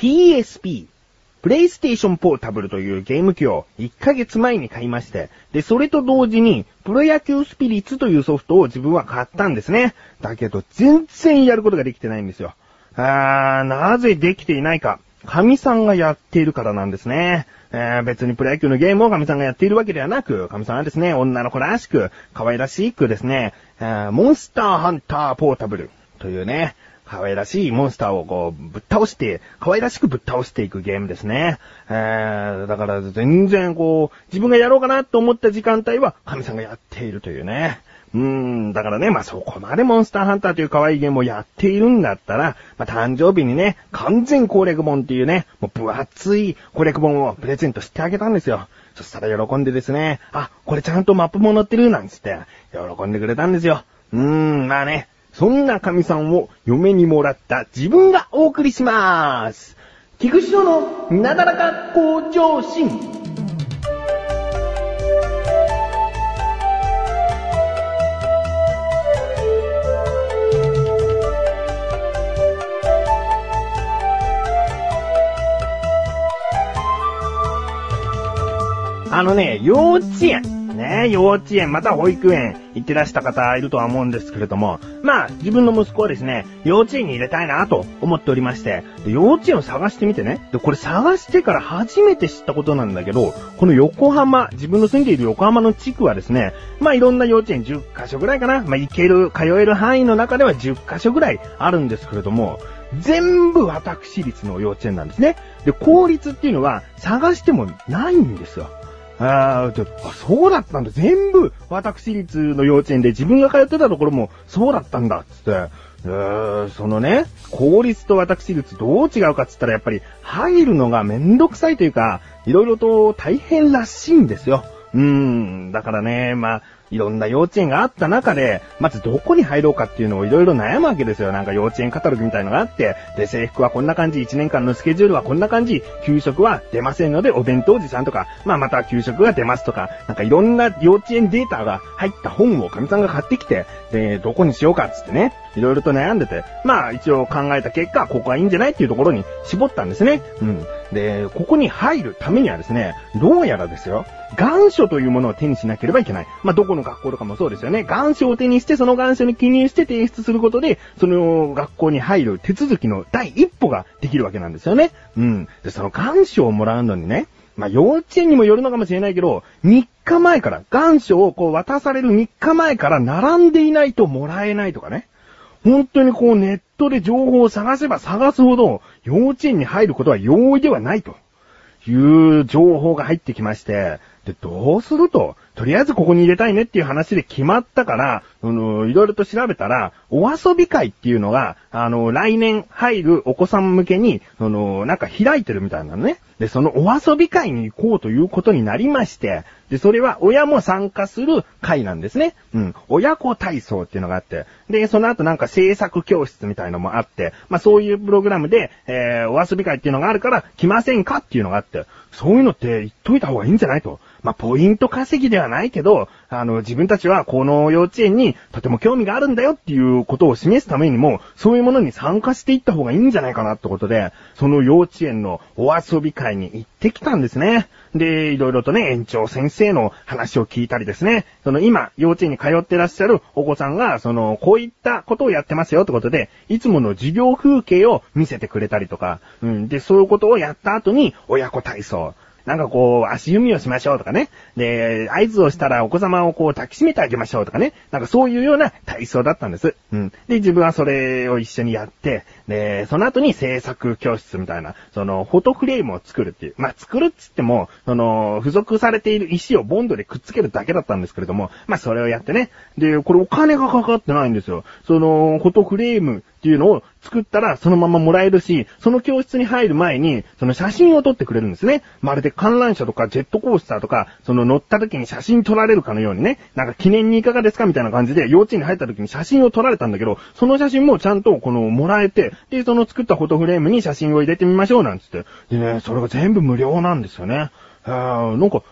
PSP、プレイステーションポータブルというゲーム機を1ヶ月前に買いまして、で、それと同時に、プロ野球スピリッツというソフトを自分は買ったんですね。だけど、全然やることができてないんですよ。あー、なぜできていないか。神さんがやっているからなんですね。えー、別にプロ野球のゲームを神さんがやっているわけではなく、神さんはですね、女の子らしく、可愛らしくですね、えー、モンスターハンターポータブルというね、可愛らしいモンスターをこう、ぶっ倒して、可愛らしくぶっ倒していくゲームですね。えー、だから全然こう、自分がやろうかなと思った時間帯は、神さんがやっているというね。うーん、だからね、まあ、そこまでモンスターハンターという可愛いゲームをやっているんだったら、まあ、誕生日にね、完全攻略本っていうね、もう分厚い攻略本をプレゼントしてあげたんですよ。そしたら喜んでですね、あ、これちゃんとマップも載ってるなんつって、喜んでくれたんですよ。うーん、まあね、そんな神さんを嫁にもらった自分がお送りしまーす。菊池のなだらか向上心。あのね、幼稚園。ね、幼稚園、また保育園行ってらした方いるとは思うんですけれども、まあ、自分の息子はですね、幼稚園に入れたいなと思っておりまして、で幼稚園を探してみてね、で、これ探してから初めて知ったことなんだけど、この横浜、自分の住んでいる横浜の地区はですね、まあいろんな幼稚園10カ所ぐらいかな、まあ行ける、通える範囲の中では10カ所ぐらいあるんですけれども、全部私立の幼稚園なんですね。で、公立っていうのは探してもないんですよ。ああ、そうだったんだ。全部、私立の幼稚園で自分が通ってたところも、そうだったんだ、つって。そのね、公立と私立どう違うかっつったらやっぱり入るのがめんどくさいというか、いろいろと大変らしいんですよ。うーん、だからね、まあ、いろんな幼稚園があった中で、まずどこに入ろうかっていうのをいろいろ悩むわけですよ。なんか幼稚園カタログみたいのがあって、で、制服はこんな感じ、1年間のスケジュールはこんな感じ、給食は出ませんのでお弁当持参とか、まあまた給食が出ますとか、なんかいろんな幼稚園データが入った本を神さんが買ってきて、で、どこにしようかっつってね、いろいろと悩んでて、まあ一応考えた結果、ここはいいんじゃないっていうところに絞ったんですね。うん。で、ここに入るためにはですね、どうやらですよ、願書というものを手にしなければいけない。まあ、どこのの学校とかもそうですよね。願書を手にして、その願書に記入して提出することで、その学校に入る手続きの第一歩ができるわけなんですよね。うん。で、その願書をもらうのにね、まあ、幼稚園にもよるのかもしれないけど、3日前から、願書をこう渡される3日前から並んでいないともらえないとかね。本当にこうネットで情報を探せば探すほど、幼稚園に入ることは容易ではないという情報が入ってきまして、で、どうすると、とりあえずここに入れたいねっていう話で決まったから、あの、いろいろと調べたら、お遊び会っていうのが、あの、来年入るお子さん向けに、あの、なんか開いてるみたいなのね。で、そのお遊び会に行こうということになりまして、で、それは親も参加する会なんですね。うん。親子体操っていうのがあって、で、その後なんか制作教室みたいのもあって、まあそういうプログラムで、えー、お遊び会っていうのがあるから来ませんかっていうのがあって、そういうのって言っといた方がいいんじゃないと。まあ、ポイント稼ぎではないけど、あの、自分たちはこの幼稚園にとても興味があるんだよっていうことを示すためにも、そういうものに参加していった方がいいんじゃないかなってことで、その幼稚園のお遊び会に行ってきたんですね。で、いろいろとね、園長先生の話を聞いたりですね、その今、幼稚園に通ってらっしゃるお子さんが、その、こういったことをやってますよってことで、いつもの授業風景を見せてくれたりとか、うん、で、そういうことをやった後に、親子体操、なんかこう、足踏みをしましょうとかね。で、合図をしたらお子様をこう抱きしめてあげましょうとかね。なんかそういうような体操だったんです。うん。で、自分はそれを一緒にやって、で、その後に制作教室みたいな、その、フォトフレームを作るっていう。まあ、作るっつっても、その、付属されている石をボンドでくっつけるだけだったんですけれども、まあ、それをやってね。で、これお金がかかってないんですよ。その、フォトフレームっていうのを作ったらそのままもらえるし、その教室に入る前に、その写真を撮ってくれるんですね。まるで観覧車とかジェットコースターとか、その乗った時に写真撮られるかのようにね、なんか記念にいかがですかみたいな感じで幼稚園に入った時に写真を撮られたんだけど、その写真もちゃんとこのもらえて、で、その作ったフォトフレームに写真を入れてみましょうなんつって。でね、それが全部無料なんですよね。あなんか、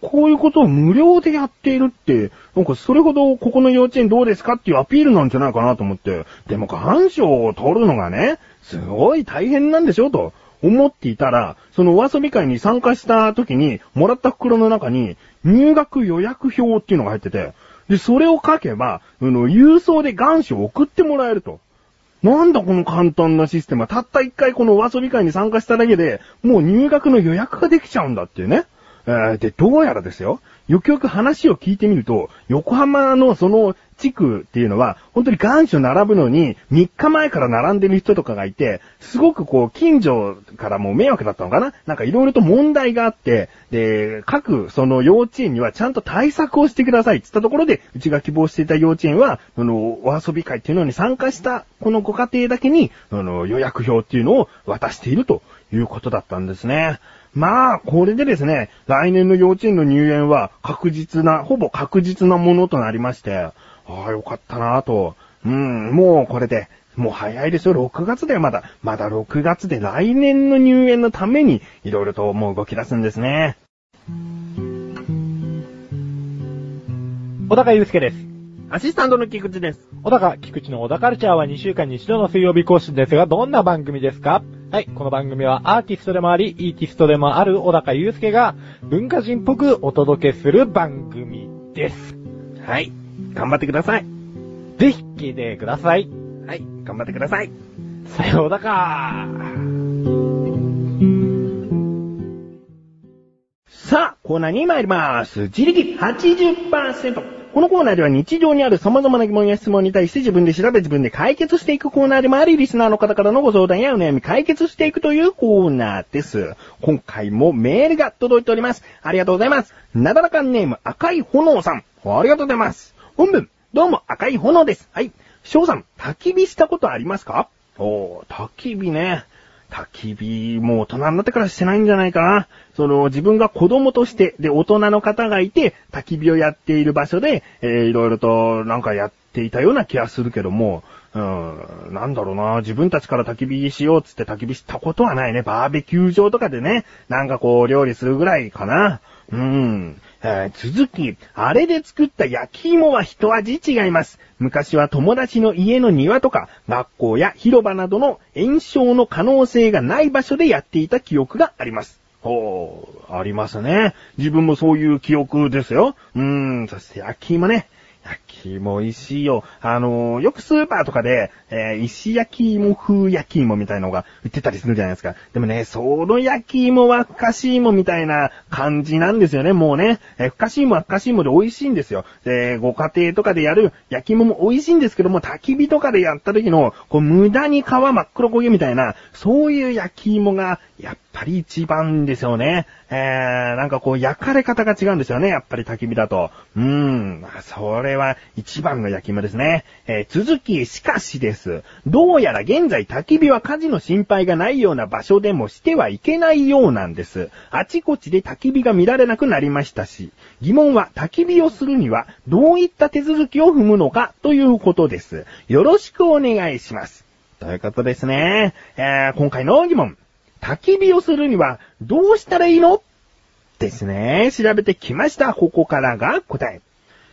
こういうことを無料でやっているって、なんかそれほどここの幼稚園どうですかっていうアピールなんじゃないかなと思って。でも願書を取るのがね、すごい大変なんでしょと思っていたら、そのお遊び会に参加した時に、もらった袋の中に、入学予約表っていうのが入ってて、で、それを書けば、あの、郵送で願書を送ってもらえると。なんだこの簡単なシステムは、たった一回このお遊び会に参加しただけで、もう入学の予約ができちゃうんだっていうね。えー、で、どうやらですよ。よくよく話を聞いてみると、横浜のその地区っていうのは、本当に願書並ぶのに、3日前から並んでる人とかがいて、すごくこう、近所からも迷惑だったのかな？なんかいろいろと問題があって、で、各その幼稚園にはちゃんと対策をしてくださいって言ったところで、うちが希望していた幼稚園は、その、お遊び会っていうのに参加した、このご家庭だけに、あの、予約表っていうのを渡しているということだったんですね。まあ、これでですね、来年の幼稚園の入園は確実な、ほぼ確実なものとなりまして、ああ、よかったなぁと。うん、もうこれで、もう早いですよ、6月でまだ。まだ6月で来年の入園のために、いろいろともう動き出すんですね。小高祐介です。アシスタントの菊池です。小高、菊池の小高カルチャーは2週間に一度の水曜日更新ですが、どんな番組ですか？はい、この番組はアーティストでもあり、イーティストでもある小高祐介が文化人っぽくお届けする番組です。はい、頑張ってください。ぜひ聞いてください。はい、頑張ってください。さようだかさあ、コーナーに参ります。自力80%。このコーナーでは日常にある様々な疑問や質問に対して自分で調べ自分で解決していくコーナーでもあり、リスナーの方からのご相談やお悩み解決していくというコーナーです。今回もメールが届いております。ありがとうございます。なだらかんネーム赤い炎さん。ありがとうございます。本文、どうも赤い炎です。はい。翔さん、焚き火したことありますか？おー、焚き火ね。焚き火、もう大人になってからしてないんじゃないかな。その、自分が子供として、で、大人の方がいて、焚き火をやっている場所で、えー、いろいろとなんかやっていたような気がするけども、うん、なんだろうな、自分たちから焚き火しようつって焚き火したことはないね。バーベキュー場とかでね、なんかこう、料理するぐらいかな。うん。えー、続き、あれで作った焼き芋は一味違います。昔は友達の家の庭とか、学校や広場などの炎症の可能性がない場所でやっていた記憶があります。ほう、ありますね。自分もそういう記憶ですよ。うーん、そして焼き芋ね。焼き芋美味しいよ。あのー、よくスーパーとかで、えー、石焼き芋風焼き芋みたいなのが売ってたりするじゃないですか。でもね、その焼き芋はふかし芋みたいな感じなんですよね、もうね。えー、ふかし芋はふかし芋で美味しいんですよ。で、ご家庭とかでやる焼き芋も美味しいんですけども、焚き火とかでやった時の、こう、無駄に皮真っ黒焦げみたいな、そういう焼き芋が、やっぱり一番ですよね。えー、なんかこう焼かれ方が違うんですよね、やっぱり焚き火だと。うーん、それは一番の焼き芋ですね。えー、続き、しかしです。どうやら現在焚き火は火事の心配がないような場所でもしてはいけないようなんです。あちこちで焚き火が見られなくなりましたし、疑問は焚き火をするにはどういった手続きを踏むのかということです。よろしくお願いします。ということですね。えー、今回の疑問。焚き火をするにはどうしたらいいの？ですね。調べてきました。ここからが答え。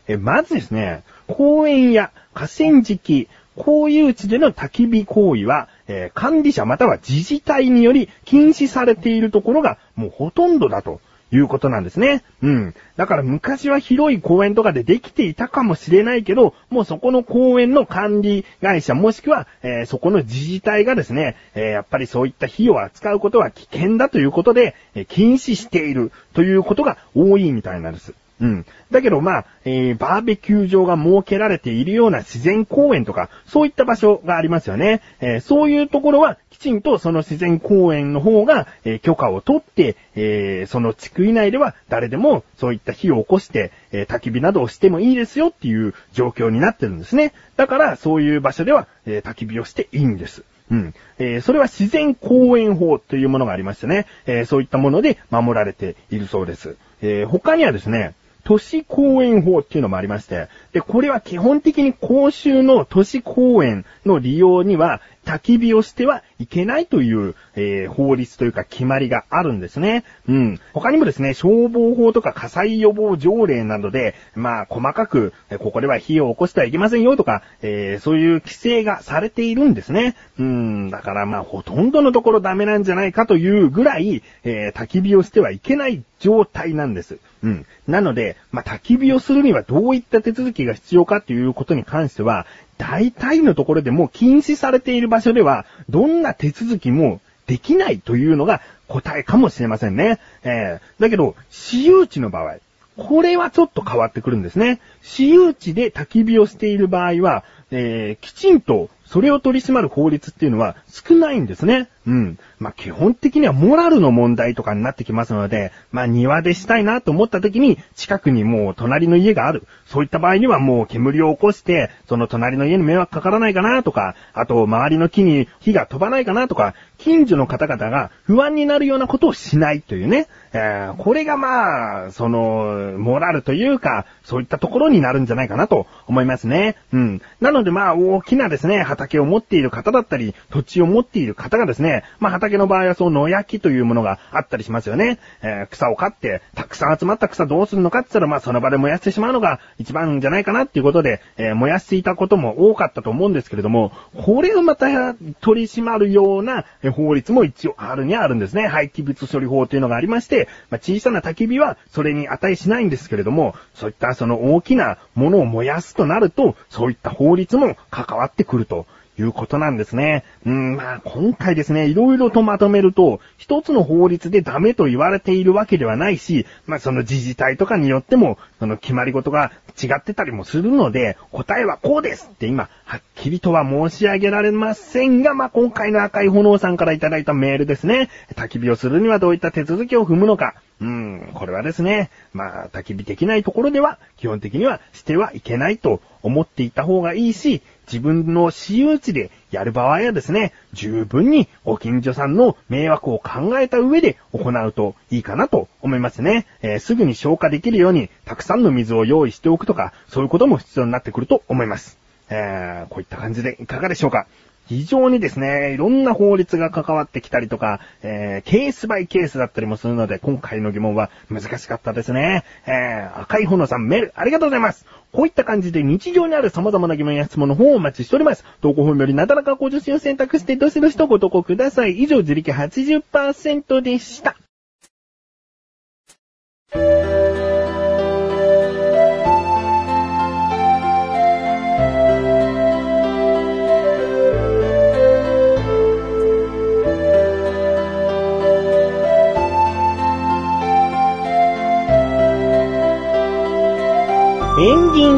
えまずですね、公園や河川敷、公有地での焚き火行為は、えー、管理者または自治体により禁止されているところがもうほとんどだということなんですね。うん。だから昔は広い公園とかでできていたかもしれないけど、もうそこの公園の管理会社もしくは、えー、そこの自治体がですね、えー、やっぱりそういった費用を扱うことは危険だということで、えー、禁止しているということが多いみたいなんです。うん。だけどまあ、えー、バーベキュー場が設けられているような自然公園とか、そういった場所がありますよね。えー、そういうところは、きちんとその自然公園の方が、えー、許可を取って、えその地区以内では誰でもそういった火を起こして、え焚き火などをしてもいいですよっていう状況になってるんですね。だから、そういう場所では、え焚き火をしていいんです。うん。えー、それは自然公園法というものがありましてね、えー、そういったもので守られているそうです。えー、他にはですね、都市公園法っていうのもありまして、で、これは基本的に公衆の都市公園の利用には、焚き火をしてはいけないという、えー、法律というか決まりがあるんですね。うん。他にもですね、消防法とか火災予防条例などで、まあ、細かく、ここでは火を起こしてはいけませんよとか、えー、そういう規制がされているんですね。うん。だからまあ、ほとんどのところダメなんじゃないかというぐらい、えー、焚き火をしてはいけない状態なんです。うん。なので、まあ、焚き火をするにはどういった手続きが必要かということに関しては、大体のところでも禁止されている場所では、どんな手続きもできないというのが答えかもしれませんね。えー、だけど、私有地の場合、これはちょっと変わってくるんですね。私有地で焚き火をしている場合は、えー、きちんとそれを取り締まる法律っていうのは少ないんですね。うん。まあ、基本的にはモラルの問題とかになってきますので、まあ、庭でしたいなと思った時に、近くにもう隣の家がある。そういった場合にはもう煙を起こして、その隣の家に迷惑かからないかなとか、あと、周りの木に火が飛ばないかなとか、近所の方々が不安になるようなことをしないというね。えー、これがまあ、その、モラルというか、そういったところになるんじゃないかなと思いますね。うん。なのでまあ、大きなですね、畑を持っている方だったり、土地を持っている方がですね、まあ畑の場合はその野焼きというものがあったりしますよね。えー、草を刈って、たくさん集まった草どうするのかって言ったら、まあその場で燃やしてしまうのが一番じゃないかなっていうことで、えー、燃やしていたことも多かったと思うんですけれども、これをまた取り締まるような法律も一応あるにはあるんですね。廃棄物処理法というのがありまして、まあ、小さな焚き火はそれに値しないんですけれども、そういったその大きなものを燃やすとなると、そういった法律も関わってくるということなんですね。うん、まあ、今回ですね、いろいろとまとめると、一つの法律でダメと言われているわけではないし、まあ、その自治体とかによっても、その決まり事が違ってたりもするので、答えはこうですって今、はっきりとは申し上げられませんが、まあ、今回の赤い炎さんからいただいたメールですね。焚き火をするにはどういった手続きを踏むのか。うん、これはですね、まあ、焚き火できないところでは、基本的にはしてはいけないと思っていた方がいいし、自分の私有地でやる場合はですね、十分にご近所さんの迷惑を考えた上で行うといいかなと思いますね。えー、すぐに消化できるように、たくさんの水を用意しておくとか、そういうことも必要になってくると思います。えー、こういった感じでいかがでしょうか？非常にですね、いろんな法律が関わってきたりとか、えー、ケースバイケースだったりもするので、今回の疑問は難しかったですね。えー、赤い炎さんメールありがとうございます。こういった感じで日常にある様々な疑問や質問の方をお待ちしております。投稿本よりなだらかご助身を選択してどしどしとご投稿ください。以上、自力80%でした。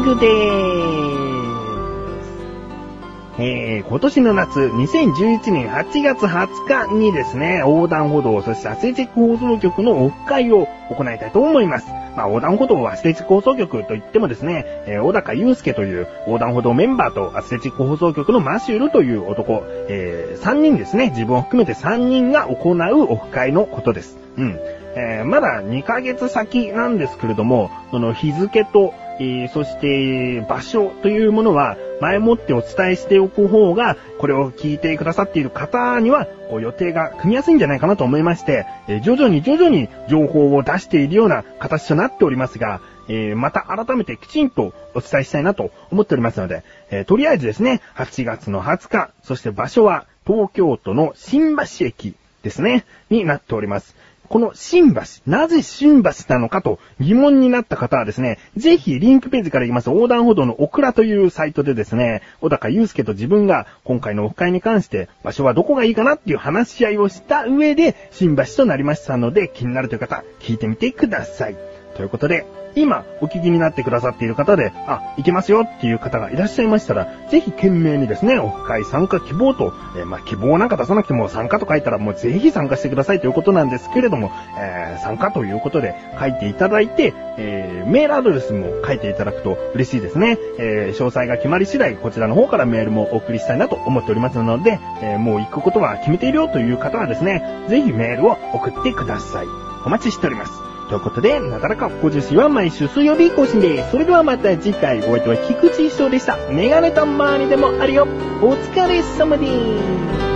グでーす。えー、今年の夏、2011年8月20日にですね、横断歩道、そしてアスレチック放送局のオフ会を行いたいと思います。まあ、横断歩道はアスレチック放送局といってもですね、えー、小高祐介という横断歩道メンバーとアスレチック放送局のマシュルという男、えー、3人ですね、自分を含めて3人が行うオフ会のことです。うん。えー、まだ2ヶ月先なんですけれども、その日付とえー、そして場所というものは前もってお伝えしておく方が、これを聞いてくださっている方には、こう予定が組みやすいんじゃないかなと思いまして、えー、徐々に徐々に情報を出しているような形となっておりますが、えー、また改めてきちんとお伝えしたいなと思っておりますので、えー、とりあえずですね、8月の20日、そして場所は東京都の新橋駅ですね、になっております。この新橋、なぜ新橋なのかと疑問になった方はですね、ぜひリンクページから行きます横断歩道のオクラというサイトでですね、小高祐介と自分が今回のオフ会に関して場所はどこがいいかなっていう話し合いをした上で新橋となりましたので気になるという方、聞いてみてください。ということで、今お聞きになってくださっている方で、あ、いけますよっていう方がいらっしゃいましたら、ぜひ懸命にですね、オフ会参加希望と、えー、まあ、希望なんか出さなくても参加と書いたらもうぜひ参加してくださいということなんですけれども、えー、参加ということで書いていただいて、えー、メールアドレスも書いていただくと嬉しいですね。え詳細が決まり次第、こちらの方からメールもお送りしたいなと思っておりますので、えもう行くことは決めているよという方はですね、ぜひメールを送ってください。お待ちしております。ということで、なだらか50子は毎週水曜日更新です。それではまた次回、お相手は菊池翔でした。メガネたまにでもあるよ。お疲れ様です。